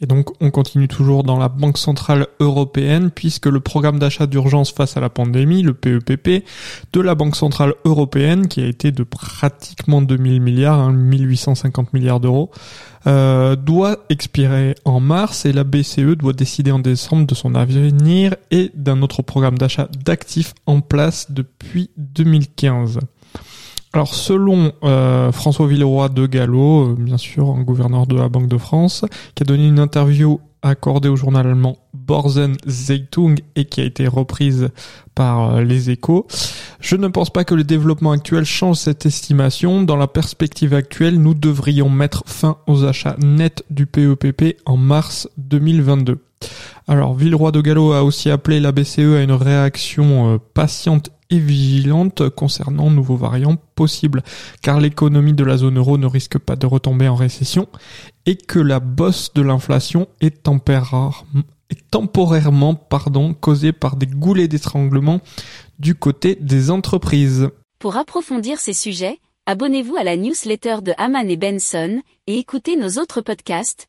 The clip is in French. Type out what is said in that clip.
Et donc on continue toujours dans la Banque Centrale Européenne puisque le programme d'achat d'urgence face à la pandémie, le PEPP, de la Banque Centrale Européenne, qui a été de pratiquement 2000 milliards, 1850 hein, milliards d'euros, euh, doit expirer en mars et la BCE doit décider en décembre de son avenir et d'un autre programme d'achat d'actifs en place depuis 2015. Alors selon euh, François Villeroy de Gallo, euh, bien sûr, un gouverneur de la Banque de France, qui a donné une interview accordée au journal allemand Borzen Zeitung et qui a été reprise par euh, les échos. Je ne pense pas que le développement actuel change cette estimation. Dans la perspective actuelle, nous devrions mettre fin aux achats nets du PEPP e en mars 2022. Alors, Villeroy de Gallo a aussi appelé la BCE à une réaction patiente et vigilante concernant nouveaux variants possibles, car l'économie de la zone euro ne risque pas de retomber en récession et que la bosse de l'inflation est, temporairement pardon, causée par des goulets d'étranglement du côté des entreprises. Pour approfondir ces sujets, abonnez-vous à la newsletter de Haman et Benson et écoutez nos autres podcasts